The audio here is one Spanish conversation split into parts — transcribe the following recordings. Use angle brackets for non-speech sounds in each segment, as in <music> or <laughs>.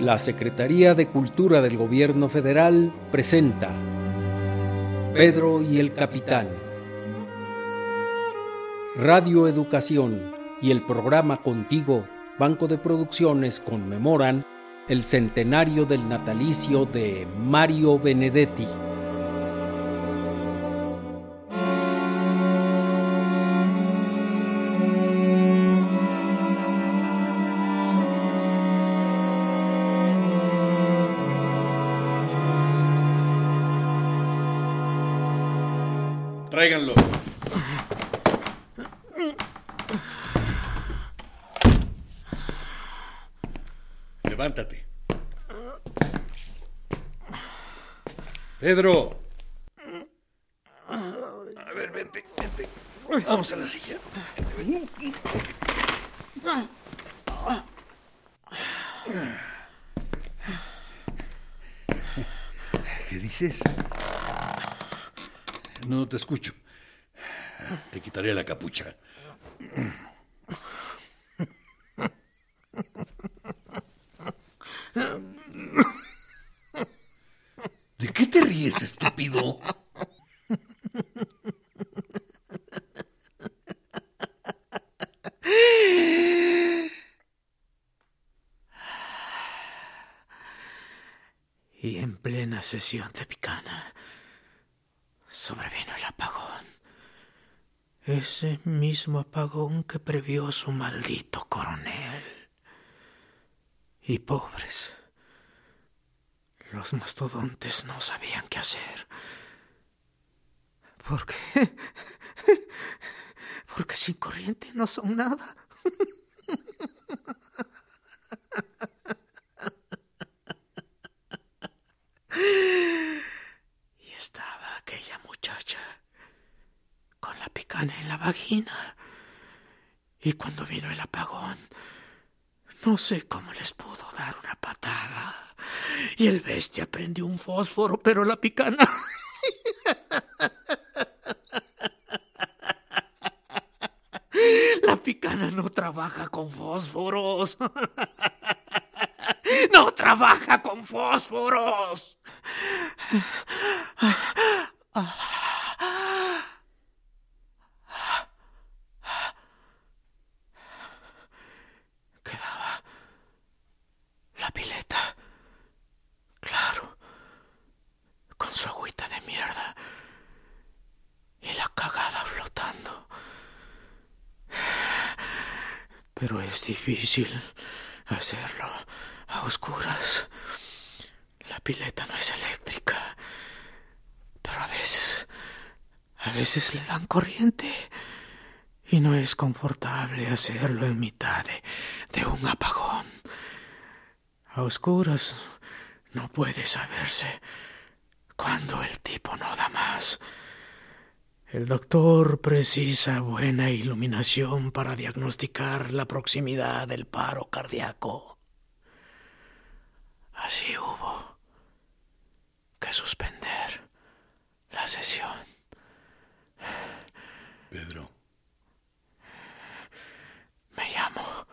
La Secretaría de Cultura del Gobierno Federal presenta Pedro y el Capitán. Radio Educación y el programa Contigo, Banco de Producciones, conmemoran el centenario del natalicio de Mario Benedetti. Ver, vente, vente. Vamos a la silla. Vente, vente. ¿Qué dices? No te escucho. Te quitaré la capucha. ¿De qué te ríes, estúpido? Y en plena sesión de picana sobrevino el apagón. Ese mismo apagón que previó su maldito coronel. Y pobres, los mastodontes no sabían qué hacer. ¿Por qué? <laughs> Porque sin corriente no son nada. <laughs> Y estaba aquella con la picana en la vagina. Y cuando vino el apagón, no sé cómo les pudo dar una patada. Y el bestia prendió un fósforo, pero la picana... La picana no trabaja con fósforos. No trabaja con fósforos. Quedaba la pileta. Claro. Con su agüita de mierda. Y la cagada flotando. Pero es difícil hacerlo a oscuras. La pileta no es eléctrica. Pero a veces... A veces le dan corriente. Y no es confortable hacerlo en mitad de, un apagón. A oscuras no puede saberse cuando el tipo no da más. El doctor precisa buena iluminación para diagnosticar la proximidad del paro cardíaco. Así hubo que suspender la sesión. Pedro, Me llamo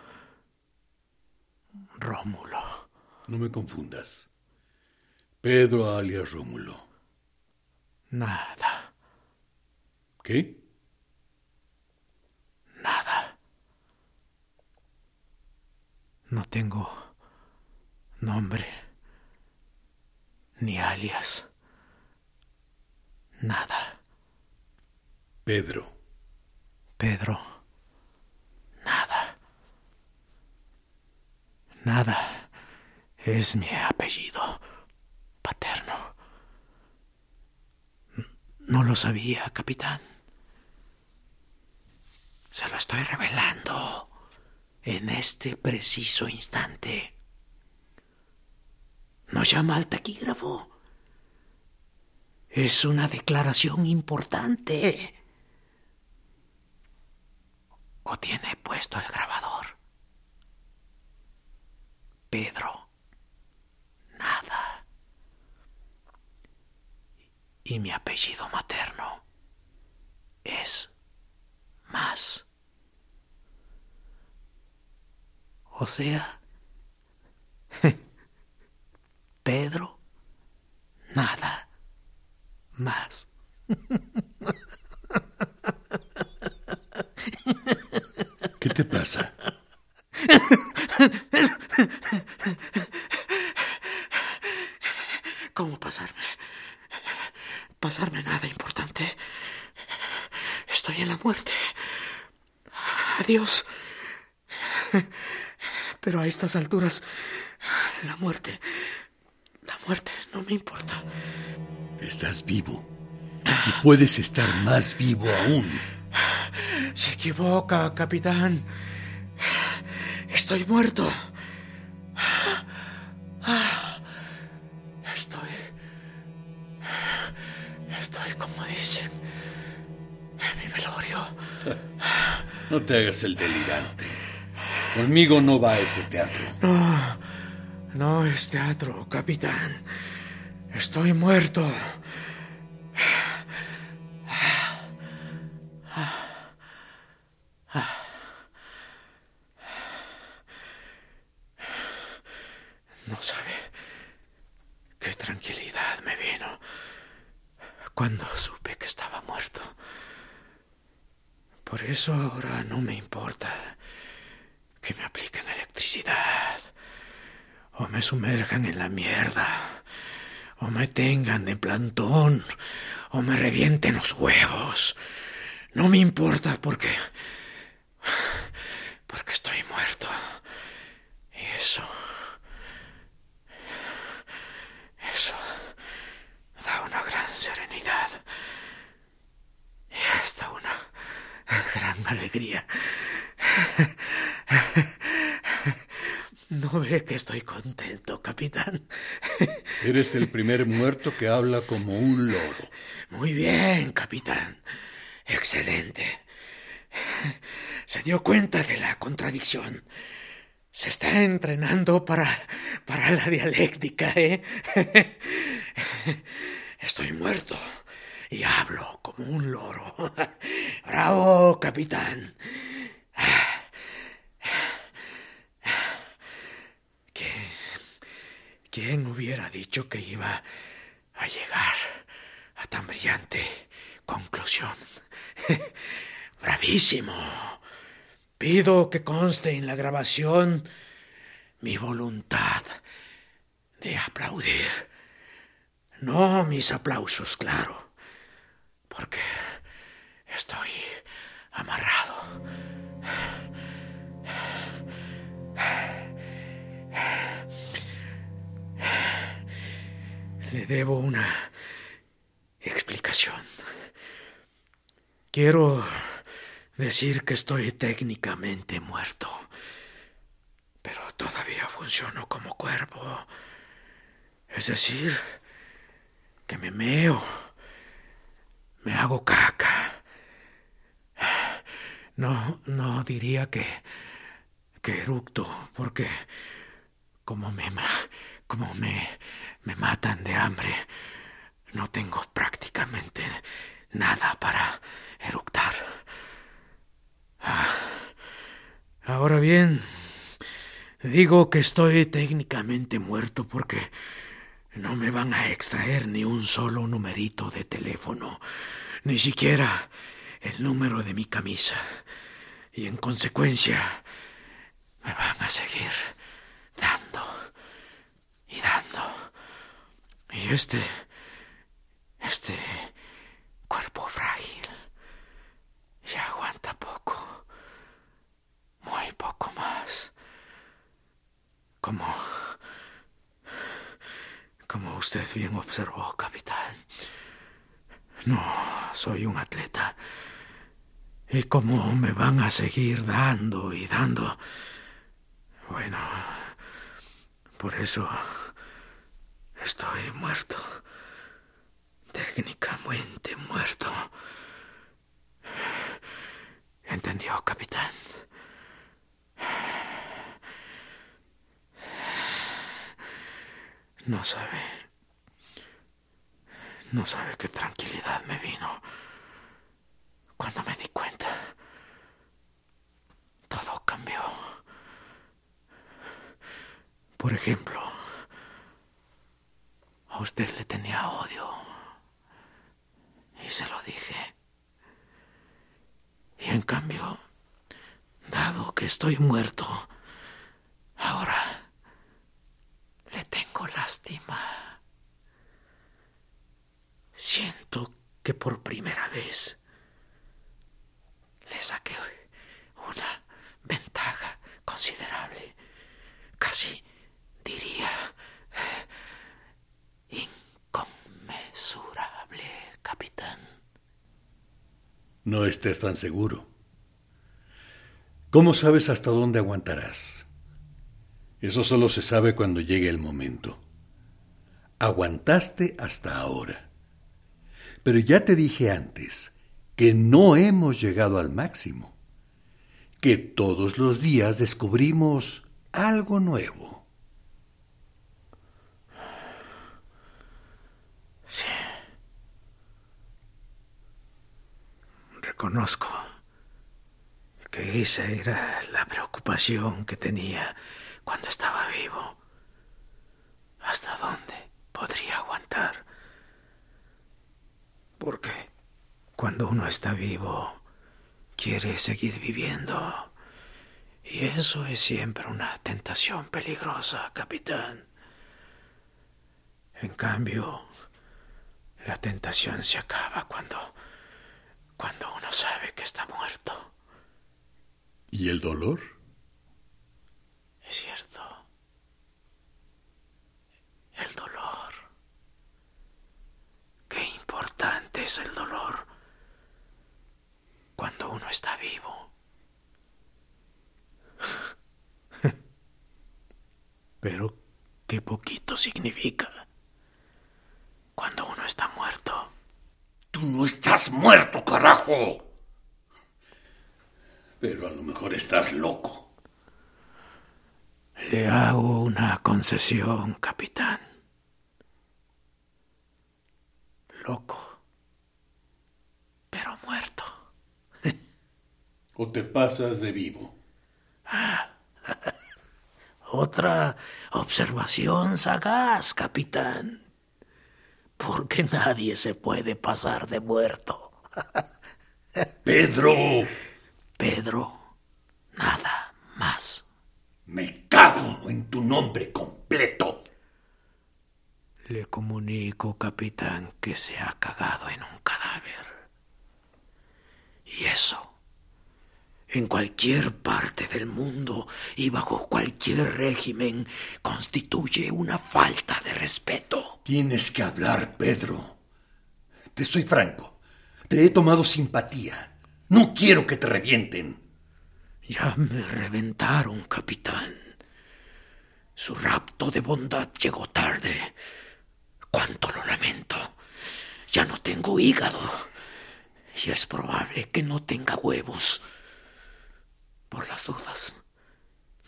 Rómulo. no me confundas. Pedro alias Rómulo. Nada, ¿Qué? nada. No tengo nombre ni alias. Nada. Pedro. Pedro. Nada. Nada es mi apellido paterno. No lo sabía, capitán. Se lo estoy revelando en este preciso instante. No llama al taquígrafo. Es una declaración importante. ¿O tiene puesto el grabador? Pedro. Nada. Y mi apellido materno es más. O sea, <laughs> Pedro, nada más. <laughs> ¿Qué te pasa? ¿Cómo pasarme? Pasarme nada importante. Estoy en la muerte. Adiós. Pero a estas alturas, la muerte, la muerte no me importa. Estás vivo. Y puedes estar más vivo aún. Se equivoca, capitán. Estoy muerto. Estoy... Estoy, como dicen, No te hagas el delirante. Conmigo no va a ese teatro. No, no es teatro, capitán. Estoy muerto. No sabe qué tranquilidad me vino cuando supe que estaba muerto. Por eso ahora no me importa que me apliquen electricidad o me sumerjan en la mierda o me tengan de plantón o me revienten los huevos. No me importa porque porque estoy muerto. Y eso eso da una gran serenidad y hasta una gran alegría. ¿No ve que estoy contento, capitán? <laughs> Eres el primer muerto que habla como un loro. Muy bien, capitán. Excelente. Se dio cuenta de la contradicción. Se está entrenando para, para la dialéctica, ¿eh? <laughs> Estoy muerto y hablo como un loro. <laughs> Bravo, capitán. ¿Quién, ¿Quién hubiera dicho que iba a llegar a tan brillante conclusión? <laughs> Bravísimo. Pido que conste en la grabación mi voluntad de aplaudir. No mis aplausos, claro, porque estoy amarrado. Le debo una explicación. Quiero decir que estoy técnicamente muerto, pero todavía funciono como cuerpo. Es decir, que me meo, me hago caca. No, no diría que, que eructo, porque como me, como me, me matan de hambre, no tengo prácticamente nada para eructar. Ah, ahora bien, digo que estoy técnicamente muerto porque no me van a extraer ni un solo numerito de teléfono, ni siquiera el número de mi camisa. Y en consecuencia, me van a seguir y dando. Y este, este cuerpo frágil ya aguanta poco, muy poco más. Como, como usted bien observó, capitán. No soy un atleta. Y como me van a seguir dando y dando. Bueno, por eso estoy muerto. Técnicamente muerto. ¿Entendió, capitán? No sabe. No sabe qué tranquilidad me vino cuando me di cuenta. Todo ejemplo, usted le tenía odio. Y se lo dije. Y en cambio, dado que estoy muerto, ahora le tengo lástima. Siento que por primera vez le saqué una ventaja considerable, casi diría inconmensurable, capitán. No estés tan seguro. ¿Cómo sabes hasta dónde aguantarás? Eso solo se sabe cuando llegue el momento. Aguantaste hasta ahora. Pero ya te dije antes que no hemos llegado al máximo, que todos los días descubrimos algo nuevo. Sí. Reconozco que esa era la preocupación que tenía cuando estaba vivo. ¿Hasta dónde podría aguantar? Porque cuando uno está vivo, quiere seguir viviendo. Y eso es siempre una tentación peligrosa, capitán. En cambio, la tentación se acaba cuando cuando uno sabe que está muerto. ¿Y el dolor? Es cierto. El dolor. Qué importante es el dolor cuando uno está vivo. <laughs> Pero qué poquito significa cuando uno está muerto. Tú no estás muerto, carajo. Pero a lo mejor estás loco. Le hago una concesión, capitán. Loco, pero muerto. <laughs> ¿O te pasas de vivo? <laughs> Otra observación sagaz, capitán. Porque nadie se puede pasar de muerto. <laughs> Pedro, Pedro, nada más. me cago en tu nombre completo. Le comunico, capitán, que se ha cagado en un cadáver. Y eso, en cualquier parte del mundo y bajo cualquier régimen, constituye una falta de respeto. Tienes que hablar, Pedro. Te soy franco. Te he tomado simpatía. No quiero que te revienten. Ya me reventaron, capitán. Su rapto de bondad llegó tarde. Cuánto lo lamento. Ya no tengo hígado. Y es probable que no tenga huevos. Por las dudas,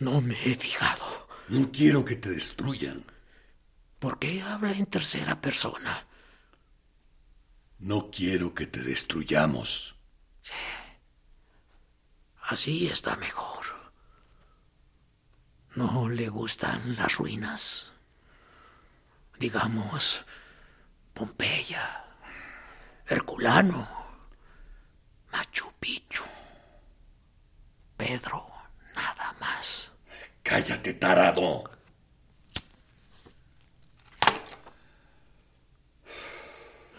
no me he fijado. No quiero que te destruyan. ¿Por qué habla en tercera persona? No quiero que te destruyamos. Así está mejor. ¿No le gustan las ruinas? Digamos, Pompeya, Herculano, Machu Picchu, Pedro, nada más. Cállate, tarado.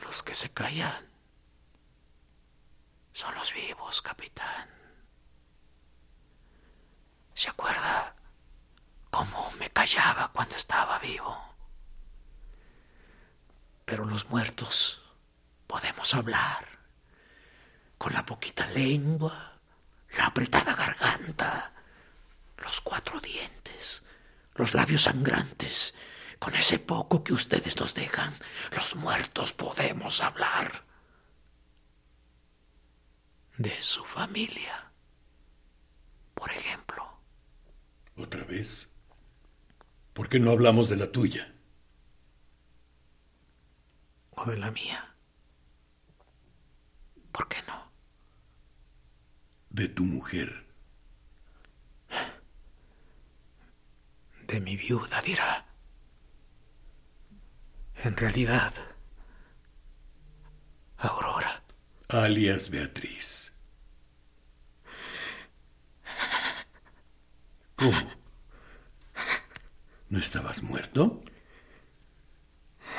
Los que se callan son los vivos, capitán. ¿Se acuerda cómo me callaba cuando estaba vivo? Pero los muertos podemos hablar con la poquita lengua, la apretada garganta, los cuatro dientes, los labios sangrantes. Con ese poco que ustedes nos dejan, los muertos podemos hablar de su familia, por ejemplo. ¿Otra vez? ¿Por qué no hablamos de la tuya? o de la mía. ¿Por qué no? De tu mujer. De mi viuda, dirá. En realidad, Aurora. Alias Beatriz. ¿Cómo? ¿No estabas muerto?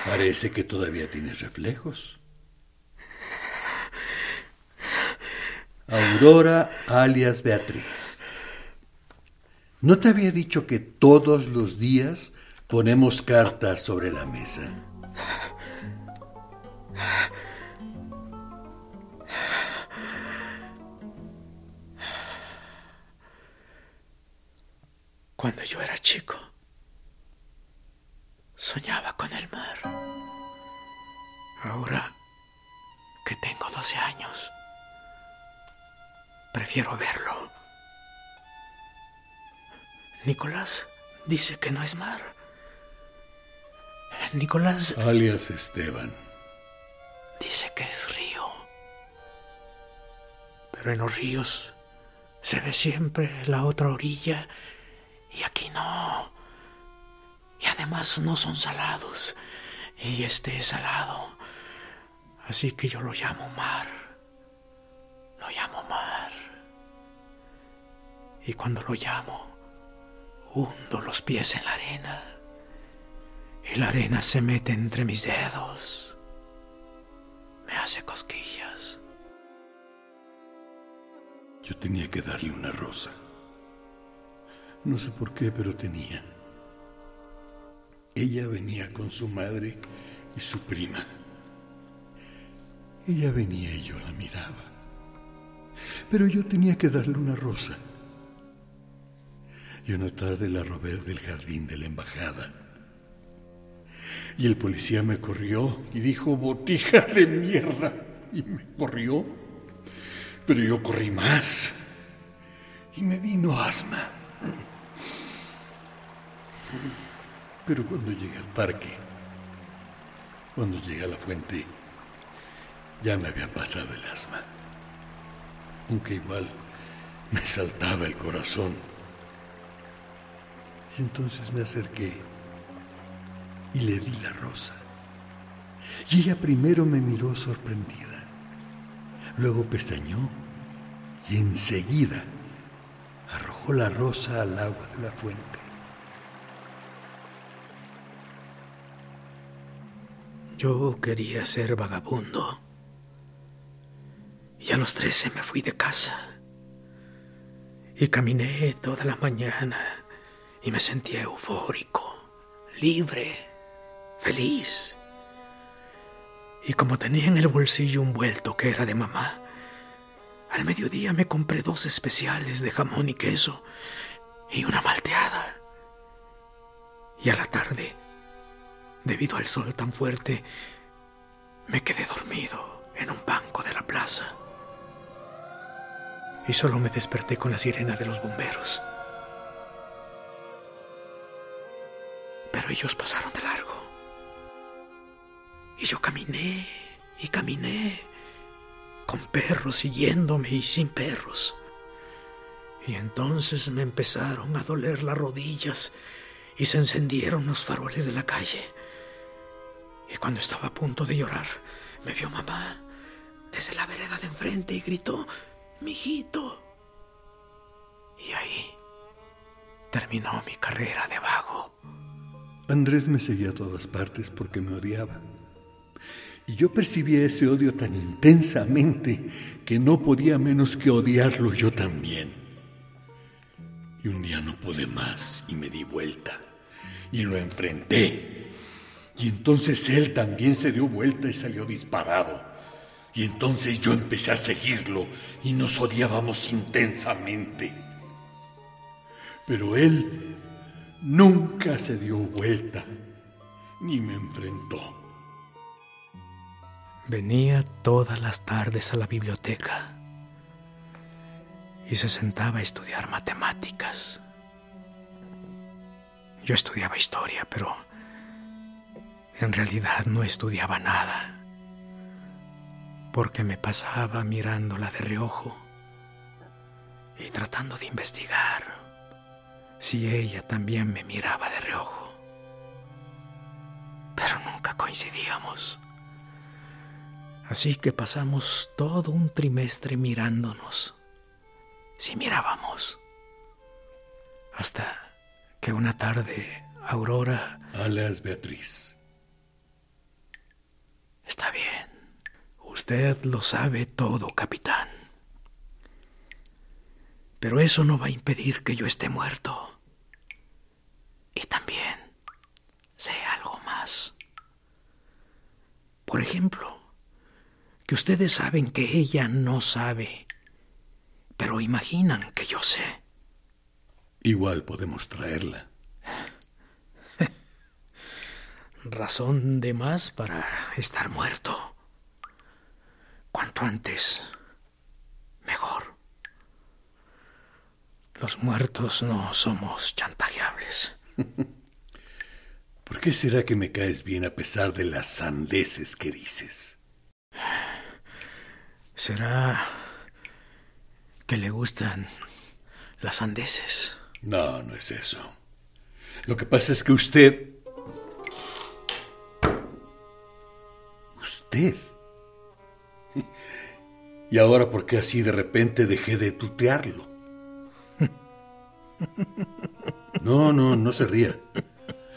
Parece que todavía tienes reflejos. Aurora alias Beatriz. ¿No te había dicho que todos los días ponemos cartas sobre la mesa? Cuando yo era chico, soñaba con el mar. Ahora que tengo 12 años, prefiero verlo. Nicolás dice que no es mar. Nicolás Alias Esteban. dice que es río. Pero en los ríos se ve siempre la otra orilla y aquí no. Y además no son salados. Y este es salado. Así que yo lo llamo mar. Y cuando lo llamo, hundo los pies en la arena. Y la arena se mete entre mis dedos. Me hace cosquillas. Yo tenía que darle una rosa. No sé por qué, pero tenía. Ella venía con su madre y su prima. Ella venía y yo la miraba. Pero yo tenía que darle una rosa. Y una tarde la robé del jardín de la embajada. Y el policía me corrió y dijo, botija de mierda. Y me corrió. Pero yo corrí más. Y me vino asma. Pero cuando llegué al parque, cuando llegué a la fuente, ya me había pasado el asma. Aunque igual me saltaba el corazón. Entonces me acerqué y le di la rosa. Y ella primero me miró sorprendida. Luego pestañó y enseguida arrojó la rosa al agua de la fuente. Yo quería ser vagabundo. Y a los trece me fui de casa. Y caminé toda la mañana y me sentía eufórico, libre, feliz. Y como tenía en el bolsillo un vuelto que era de mamá, al mediodía me compré dos especiales de jamón y queso y una malteada. Y a la tarde, debido al sol tan fuerte, me quedé dormido en un banco de la plaza. Y solo me desperté con la sirena de los bomberos. Ellos pasaron de largo. Y yo caminé y caminé, con perros siguiéndome y sin perros. Y entonces me empezaron a doler las rodillas y se encendieron los faroles de la calle. Y cuando estaba a punto de llorar, me vio mamá desde la vereda de enfrente y gritó, mijito. Y ahí terminó mi carrera de vago. Andrés me seguía a todas partes porque me odiaba. Y yo percibía ese odio tan intensamente que no podía menos que odiarlo yo también. Y un día no pude más y me di vuelta y lo enfrenté. Y entonces él también se dio vuelta y salió disparado. Y entonces yo empecé a seguirlo y nos odiábamos intensamente. Pero él nunca se dio vuelta ni me enfrentó. Venía todas las tardes a la biblioteca y se sentaba a estudiar matemáticas. Yo estudiaba historia, pero en realidad no estudiaba nada, porque me pasaba mirándola de reojo y tratando de investigar si ella también me miraba de reojo. Pero nunca coincidíamos. Así que pasamos todo un trimestre mirándonos, si mirábamos, hasta que una tarde Aurora... Alas Beatriz. Está bien. Usted lo sabe todo, capitán. Pero eso no va a impedir que yo esté muerto. Y también sé algo más. Por ejemplo, que ustedes saben que ella no sabe, pero imaginan que yo sé. Igual podemos traerla. <laughs> Razón de más para estar muerto. Cuanto antes, mejor. Los muertos no somos chantajeables. <laughs> ¿Por qué será que me caes bien a pesar de las sandeces que dices? <sighs> ¿Será que le gustan las sandeces? No, no es eso. Lo que pasa es que usted... Usted. <laughs> ¿Y ahora por qué así de repente dejé de tutearlo? No, no, no se ría.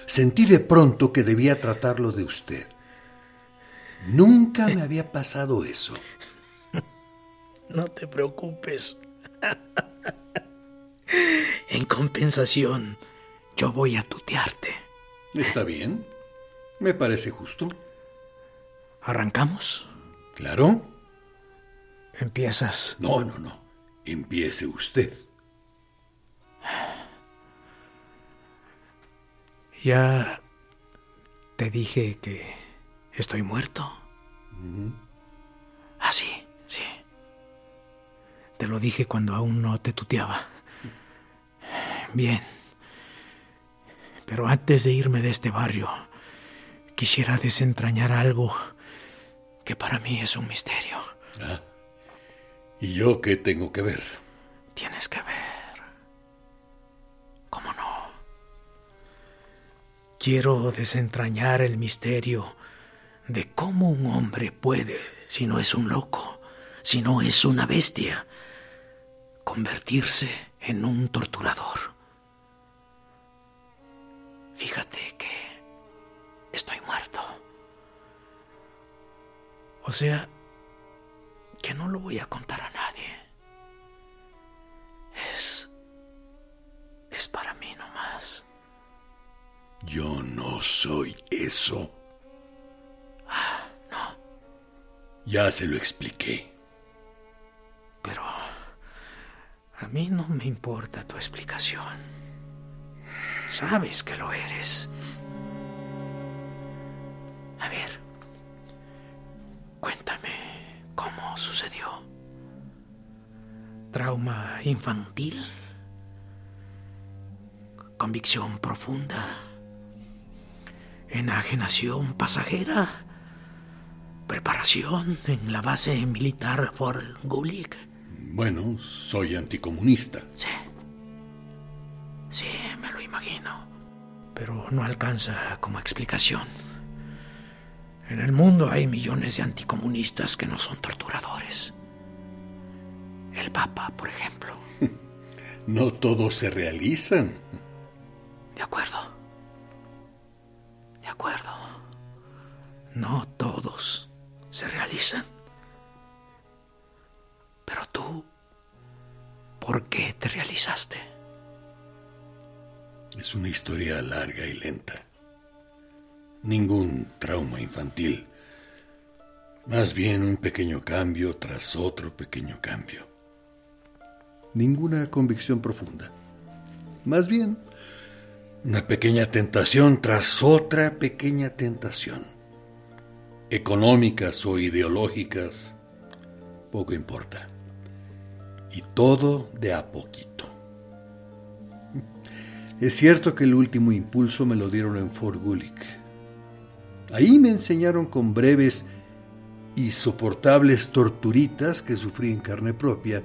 Sentí de pronto que debía tratarlo de usted. Nunca me había pasado eso. No te preocupes. En compensación, yo voy a tutearte. Está bien. Me parece justo. ¿Arrancamos? Claro. Empiezas. No, no, no. Empiece usted. Ya te dije que estoy muerto. Ah, sí, sí. Te lo dije cuando aún no te tuteaba. Bien. Pero antes de irme de este barrio, quisiera desentrañar algo que para mí es un misterio. Ah. ¿Y yo qué tengo que ver? Tienes que ver. Quiero desentrañar el misterio de cómo un hombre puede, si no es un loco, si no es una bestia, convertirse en un torturador. Fíjate que estoy muerto. O sea, que no lo voy a contar a nadie. Es... es para mí nomás. Yo no soy eso. Ah, no. Ya se lo expliqué. Pero a mí no me importa tu explicación. Sabes que lo eres. A ver, cuéntame cómo sucedió. Trauma infantil. Convicción profunda. Enajenación pasajera. Preparación en la base militar Fort Gulick. Bueno, soy anticomunista. Sí. Sí, me lo imagino. Pero no alcanza como explicación. En el mundo hay millones de anticomunistas que no son torturadores. El Papa, por ejemplo. <laughs> No todos se realizan. De acuerdo. Acuerdo. No todos se realizan. Pero tú, ¿por qué te realizaste? Es una historia larga y lenta. Ningún trauma infantil. Más bien un pequeño cambio tras otro pequeño cambio. Ninguna convicción profunda. Más bien una pequeña tentación tras otra pequeña tentación. Económicas o ideológicas, poco importa. Y todo de a poquito. Es cierto que el último impulso me lo dieron en Fort Gulick. Ahí me enseñaron con breves y soportables torturitas que sufrí en carne propia,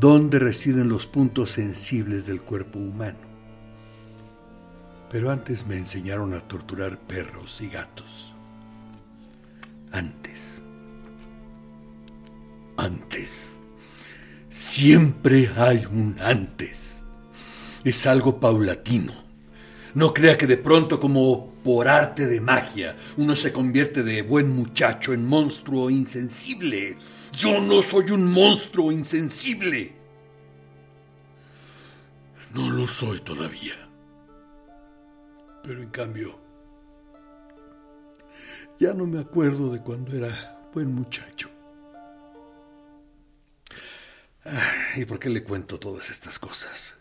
dónde residen los puntos sensibles del cuerpo humano. Pero antes me enseñaron a torturar perros y gatos. Antes. Antes. Siempre hay un antes. Es algo paulatino. No crea que de pronto, como por arte de magia, uno se convierte de buen muchacho en monstruo insensible. Yo no soy un monstruo insensible. No lo soy todavía. Pero en cambio, ya no me acuerdo de cuando era buen muchacho. ¿Y por qué le cuento todas estas cosas?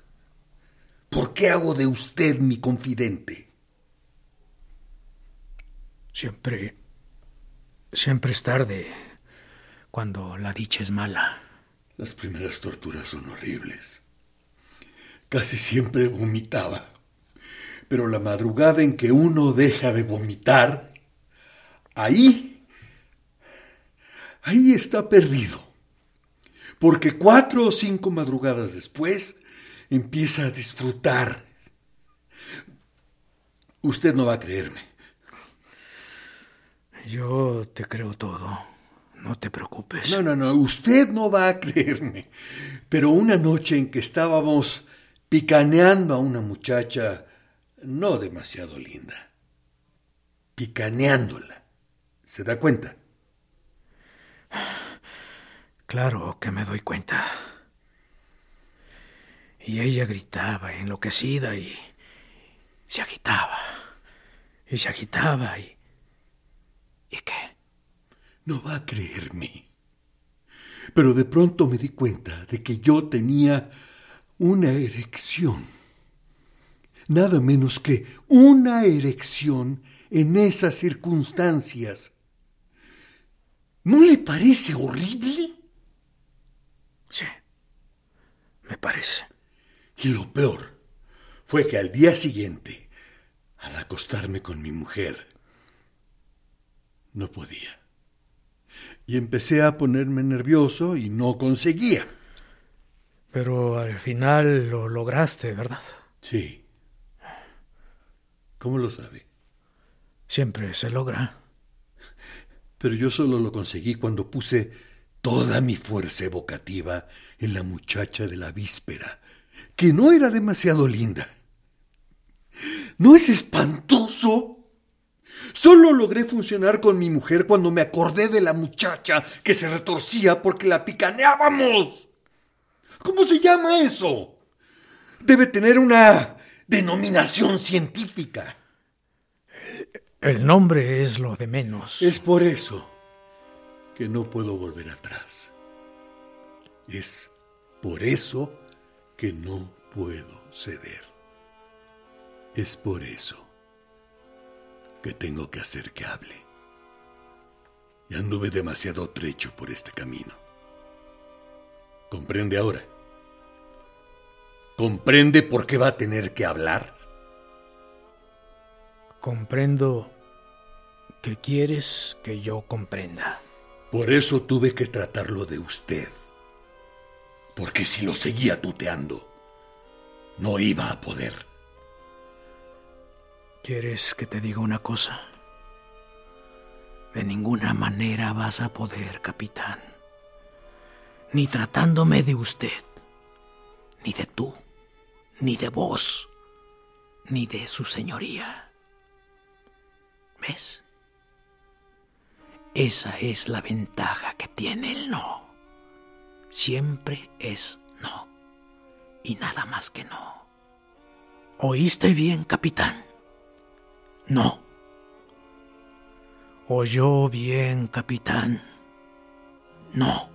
¿Por qué hago de usted mi confidente? Siempre, siempre es tarde cuando la dicha es mala. Las primeras torturas son horribles. Casi siempre vomitaba. Pero la madrugada en que uno deja de vomitar, ahí, ahí está perdido. Porque cuatro o cinco madrugadas después empieza a disfrutar. Usted no va a creerme. Yo te creo todo. No te preocupes. No, no, no, usted no va a creerme. Pero una noche en que estábamos picaneando a una muchacha no demasiado linda, picaneándola, ¿se da cuenta? Claro que me doy cuenta. Y ella gritaba enloquecida y se agitaba. Y se agitaba y... ¿Y qué? No va a creerme. Pero de pronto me di cuenta de que yo tenía una erección. Nada menos que una erección en esas circunstancias. ¿No le parece horrible? Sí, me parece. Y lo peor fue que al día siguiente, al acostarme con mi mujer, no podía. Y empecé a ponerme nervioso y no conseguía. Pero al final lo lograste, ¿verdad? Sí. ¿Cómo lo sabe? Siempre se logra. Pero yo solo lo conseguí cuando puse toda mi fuerza evocativa en la muchacha de la víspera, que no era demasiado linda. ¿No es espantoso? Solo logré funcionar con mi mujer cuando me acordé de la muchacha que se retorcía porque la picaneábamos. ¿Cómo se llama eso? Debe tener una denominación científica. El nombre es lo de menos. Es por eso que no puedo volver atrás. Es por eso que no puedo ceder. Es por eso que tengo que hacer que hable. Y anduve demasiado trecho por este camino. ¿Comprende ahora? ¿Comprende por qué va a tener que hablar? Comprendo que quieres que yo comprenda. Por eso tuve que tratarlo de usted. Porque si lo seguía tuteando, no iba a poder. ¿Quieres que te diga una cosa? De ninguna manera vas a poder, capitán. Ni tratándome de usted, ni de tú, ni de vos, ni de su señoría. ¿Ves? Esa es la ventaja que tiene el no. Siempre es no. Y nada más que no. ¿Oíste bien, capitán? No. ¿Oyó bien, capitán? No.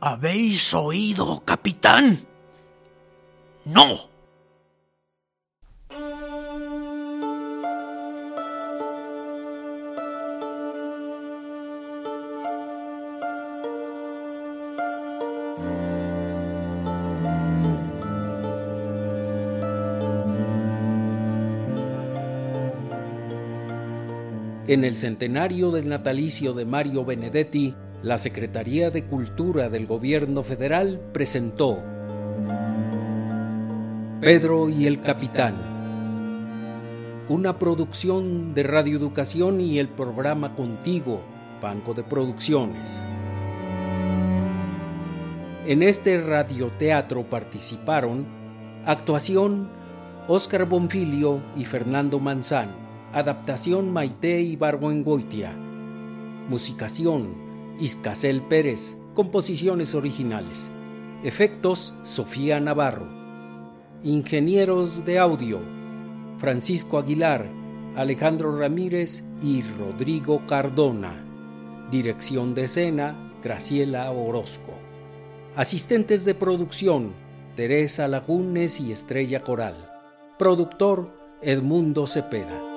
¿Habéis oído, capitán? No. En el centenario del natalicio de Mario Benedetti, la Secretaría de Cultura del Gobierno Federal presentó Pedro y el Capitán. Una producción de Radio Educación y el programa Contigo, Banco de Producciones. En este radioteatro participaron actuación Óscar Bonfilio y Fernando Manzano, adaptación Maite Ibargüengoitia, musicación Iscasel Pérez, composiciones originales, efectos Sofía Navarro. Ingenieros de audio, Francisco Aguilar, Alejandro Ramírez y Rodrigo Cardona. Dirección de escena, Graciela Orozco. Asistentes de producción, Teresa Lagunes y Estrella Coral. Productor, Edmundo Cepeda.